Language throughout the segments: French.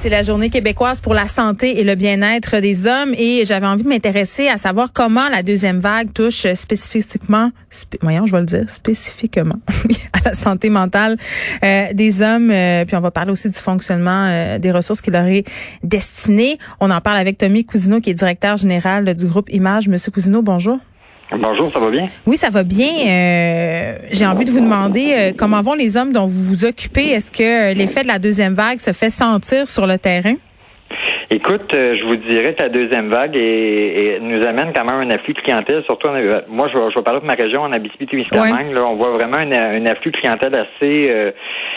C'est la journée québécoise pour la santé et le bien-être des hommes et j'avais envie de m'intéresser à savoir comment la deuxième vague touche spécifiquement, voyons, je vais le dire, spécifiquement à la santé mentale euh, des hommes. Euh, puis on va parler aussi du fonctionnement euh, des ressources qui leur est destinées. On en parle avec Tommy Cousineau qui est directeur général du groupe Image. Monsieur Cousineau, bonjour. Bonjour, ça va bien? Oui, ça va bien. Euh, J'ai envie de vous demander euh, comment vont les hommes dont vous vous occupez? Est-ce que l'effet de la deuxième vague se fait sentir sur le terrain? Écoute, euh, je vous dirais que la deuxième vague et, nous amène quand même un afflux de clientèle. Surtout, moi, je vais, parler de ma région en Abitibi-Témiscamingue. Là, on voit vraiment un, afflux de clientèle assez euh,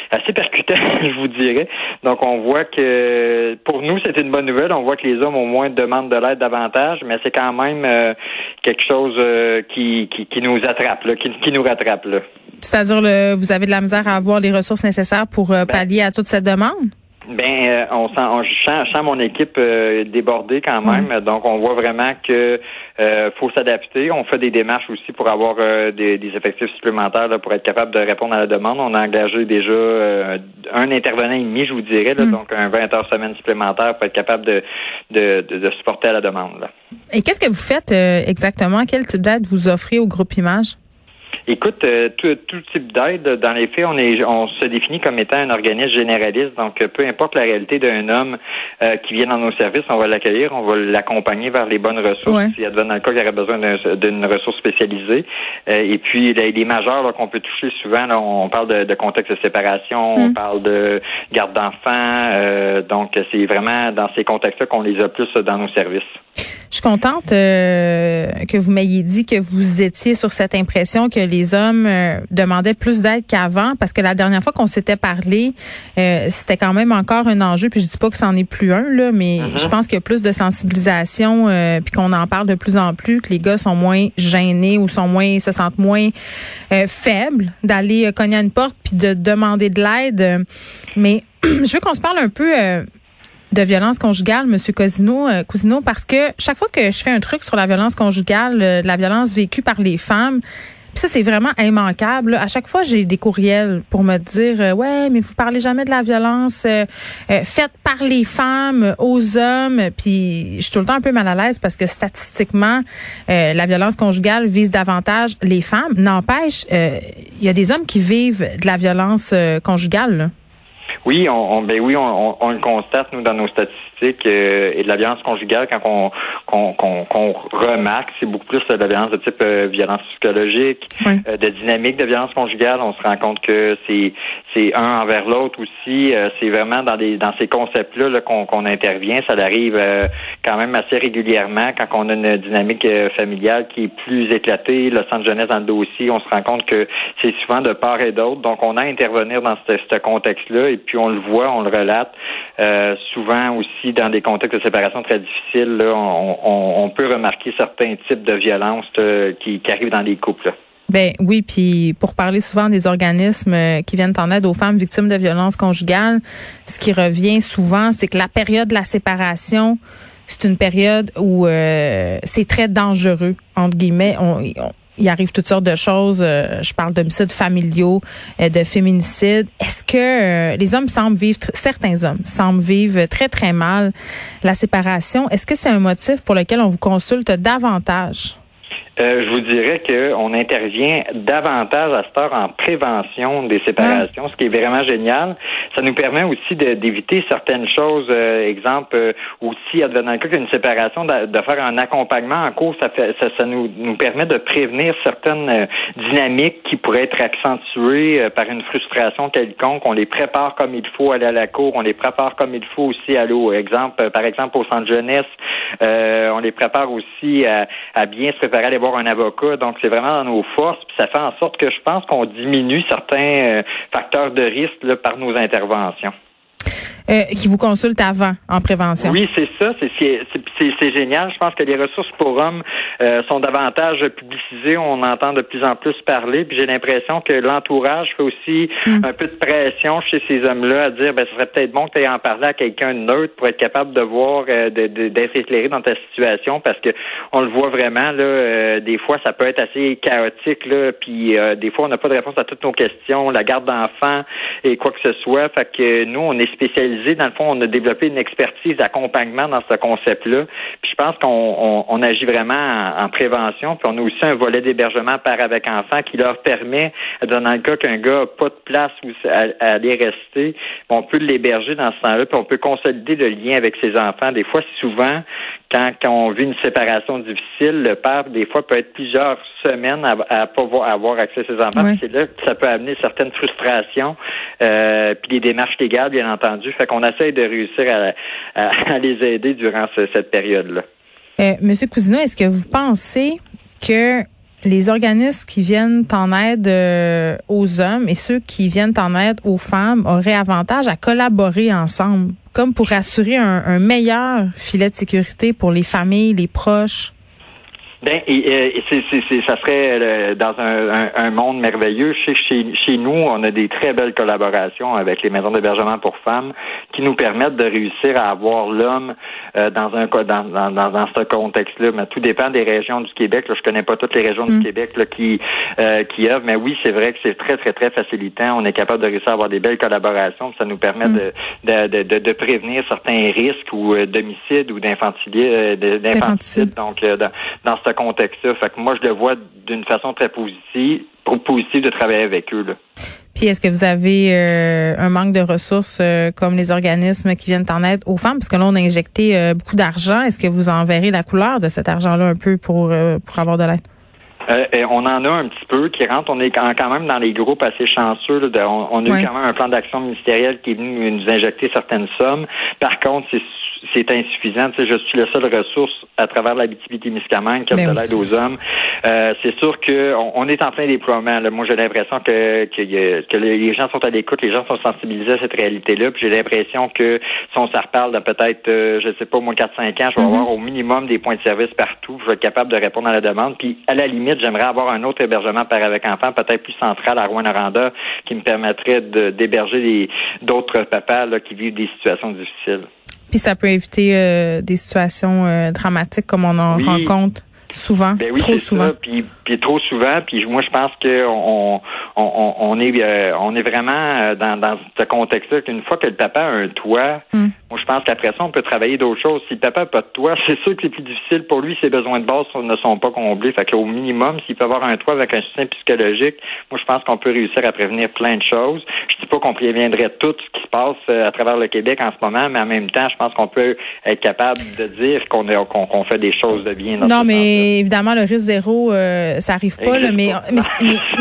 assez percutant, je vous dirais. Donc, on voit que pour nous, c'est une bonne nouvelle. On voit que les hommes au moins demandent de l'aide davantage, mais c'est quand même euh, quelque chose qui, qui, nous attrape, là, qui, qui nous rattrape. C'est-à-dire, vous avez de la misère à avoir les ressources nécessaires pour ben pallier à toute cette demande? Ben, euh, on sent, on, je, sens, mon équipe euh, débordée quand même. Donc, on voit vraiment que euh, faut s'adapter. On fait des démarches aussi pour avoir des, effectifs supplémentaires pour être capable de répondre à la demande. On a engagé déjà un intervenant et demi, je vous dirais, mm. donc un 20 heures semaine supplémentaire pour être capable de, de, de, supporter à la demande. Et qu'est-ce que vous faites exactement? Quel type d'aide vous offrez au groupe Image? Écoute, euh, tout, type d'aide, dans les faits, on est, on se définit comme étant un organisme généraliste. Donc, euh, peu importe la réalité d'un homme euh, qui vient dans nos services, on va l'accueillir, on va l'accompagner vers les bonnes ressources. S'il y a dans le cas qu'il aurait besoin d'une ressource spécialisée. et puis, les, les majeurs qu'on peut toucher souvent, là, on parle de, de contexte de séparation, on mm. parle de garde d'enfants. donc, c'est vraiment dans ces contextes-là qu'on les a plus dans nos services. Je suis contente euh, que vous m'ayez dit que vous étiez sur cette impression que les hommes euh, demandaient plus d'aide qu'avant, parce que la dernière fois qu'on s'était parlé, euh, c'était quand même encore un enjeu. Puis je dis pas que c'en est plus un là, mais mm-hmm. je pense qu'il y a plus de sensibilisation, puis qu'on en parle de plus en plus, que les gars sont moins gênés ou sont moins, se sentent moins faibles d'aller cogner à une porte puis de demander de l'aide. Mais je veux qu'on se parle un peu de violence conjugale, Monsieur Cosino, euh, parce que chaque fois que je fais un truc sur la violence conjugale, euh, la violence vécue par les femmes, ça c'est vraiment immanquable. À chaque fois, j'ai des courriels pour me dire euh, ouais, mais vous parlez jamais de la violence faite par les femmes aux hommes. Puis je suis tout le temps un peu mal à l'aise parce que statistiquement, la violence conjugale vise davantage les femmes. N'empêche, il y a des hommes qui vivent de la violence conjugale. Là. Oui, on, ben oui, on, on, le constate nous dans nos statistiques euh, et de la violence conjugale quand on qu'on remarque, c'est beaucoup plus de la violence de type euh, violence psychologique, euh, de dynamique de violence conjugale. On se rend compte que c'est c'est un envers l'autre aussi. c'est vraiment dans des dans ces concepts-là -là, qu'on intervient. Ça arrive quand même assez régulièrement quand on a une dynamique familiale qui est plus éclatée. Le centre jeunesse dans le dossier, on se rend compte que c'est souvent de part et d'autre. Donc on a à intervenir dans ce, ce contexte-là et puis on le voit, on le relate. Euh, souvent aussi dans des contextes de séparation très difficiles, là, on, peut remarquer certains types de violences euh, qui, arrivent dans les couples. Ben oui, puis pour parler souvent des organismes euh, qui viennent en aide aux femmes victimes de violences conjugales, ce qui revient souvent, c'est que la période de la séparation, c'est une période où c'est très dangereux entre guillemets. On, il arrive toutes sortes de choses. Euh, je parle d'homicides familiaux, euh, de féminicides. Est-ce que euh, les hommes semblent vivre, certains hommes semblent vivre très, très mal la séparation? Est-ce que c'est un motif pour lequel on vous consulte davantage? Euh, je vous dirais qu'on intervient davantage à cette heure en prévention des séparations, ce qui est vraiment génial. Ça nous permet aussi d'éviter certaines choses. Euh, exemple, euh, aussi, advenant le cas qu'une séparation, de, faire un accompagnement en cours, ça, fait, ça, ça nous, nous permet de prévenir certaines euh, dynamiques qui pourraient être accentuées par une frustration quelconque. On les prépare comme il faut à aller à la cour, on les prépare comme il faut aussi à l'eau. Exemple, par exemple, au centre jeunesse, on les prépare aussi à, à bien se préparer à Donc, c'est vraiment dans nos forces. Puis ça fait en sorte que je pense qu'on diminue certains euh, facteurs de risque par nos interventions. Euh, qui vous consultent avant en prévention. Oui, c'est ça. C'est génial. Je pense que les ressources pour hommes euh, sont davantage publicisées. On entend de plus en plus parler. Puis j'ai l'impression que l'entourage fait aussi mm. un peu de pression chez ces hommes-là à dire ben ce serait peut-être bon que tu aies en parler à quelqu'un de neutre pour être capable de voir, euh, d'être éclairé dans ta situation parce que on le voit vraiment là. des fois, ça peut être assez chaotique là. Puis des fois, on n'a pas de réponse à toutes nos questions. La garde d'enfants et quoi que ce soit. Fait que nous, on est spécialisés dans le fond, on a développé une expertise d'accompagnement dans ce concept-là. Puis je pense qu'on agit vraiment en, prévention. Puis on a aussi un volet d'hébergement par avec enfants qui leur permet, dans le cas qu'un gars n'a pas de place où aller rester, on peut l'héberger dans ce temps-là, puis on peut consolider le lien avec ses enfants. Des fois, souvent, quand, on vit une séparation difficile, le père, des fois, peut être plusieurs semaines à, à pas avoir accès à ses enfants. C'est là que ça peut amener certaines frustrations, euh, puis des démarches légales, bien entendu. Fait qu'on essaye de réussir à, les aider durant cette période-là. Euh, Monsieur Cousineau, est-ce que vous pensez que les organismes qui viennent en aide euh, aux hommes et ceux qui viennent en aide aux femmes auraient avantage à collaborer ensemble, comme pour assurer un meilleur filet de sécurité pour les familles, les proches? Ben, et, euh, et c'est, c'est, ça serait euh, dans un, un, monde merveilleux. Chez, chez, chez, nous, on a des très belles collaborations avec les maisons d'hébergement pour femmes qui nous permettent de réussir à avoir l'homme euh, dans un dans, dans, dans, ce contexte-là. Mais tout dépend des régions du Québec. Là, je connais pas toutes les régions du mm. Québec là, qui euh, qui œuvrent, mais oui, c'est vrai que c'est très très très facilitant. On est capable de réussir à avoir des belles collaborations. Ça nous permet mm. de, de, de, de, prévenir certains risques ou d'homicide ou d'infanticide. d'infanticide. Donc, dans, dans ce contexte-là. Fait que moi, je le vois d'une façon très positive, positive de travailler avec eux. Là. Puis est-ce que vous avez euh, un manque de ressources euh, comme les organismes qui viennent en aide aux femmes? Parce que là, on a injecté euh, beaucoup d'argent. Est-ce que vous en verrez la couleur de cet argent-là un peu pour, pour avoir de l'aide? on en a un petit peu qui rentre. On est quand même dans les groupes assez chanceux. on, a eu quand même un plan d'action ministériel qui est venu nous injecter certaines sommes. Par contre, c'est c'est insuffisant. Tu sais, je suis la seule ressource à travers la témiscamingue qui a ben de l'aide aux hommes. Euh, c'est sûr qu'on on est en plein déploiement. Là. Moi, j'ai l'impression que, que, que, les gens sont à l'écoute, les gens sont sensibilisés à cette réalité-là. Puis j'ai l'impression que si on s'en reparle de peut-être, euh, je sais pas, au moins 4-5 ans, je vais mm-hmm. avoir au minimum des points de service partout. Je vais être capable de répondre à la demande. Puis à la limite, j'aimerais avoir un autre hébergement par avec enfants, peut-être plus central à Rouen-Noranda, qui me permettrait d'héberger d'autres papas là, qui vivent des situations difficiles. Puis ça peut éviter euh, des situations euh, dramatiques comme on en rencontre souvent, ben oui, trop souvent. Ça. Puis, puis, trop souvent. Puis moi, je pense que on, on, on, est euh, on est vraiment dans, dans ce contexte-là qu'une fois que le papa a un toit, hmm. Moi je pense qu'après ça, on peut travailler d'autres choses. Si papa n'a pas de toit, c'est sûr que c'est plus difficile pour lui. Ses besoins de base ne sont pas comblés. Fait qu'au minimum, s'il peut avoir un toit avec un soutien psychologique, moi je pense qu'on peut réussir à prévenir plein de choses. Je dis pas qu'on préviendrait tout ce qui se passe euh, à travers le Québec en ce moment, mais en même temps, je pense qu'on peut être capable de dire qu'on qu'on fait des choses de bien. non, mais évidemment, le risque zéro, euh, ça arrive pas, là, mais, mais,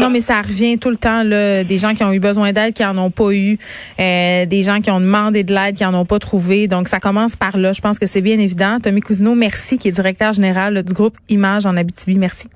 non, mais ça revient tout le temps. Là, des gens qui ont eu besoin d'aide, qui en ont pas eu, euh, des gens qui ont demandé de l'aide, qui en ont pas trouvé. Donc, ça commence par là. Je pense que c'est bien évident. Tommy Cousineau, merci, qui est directeur général du groupe Image en Abitibi. Merci.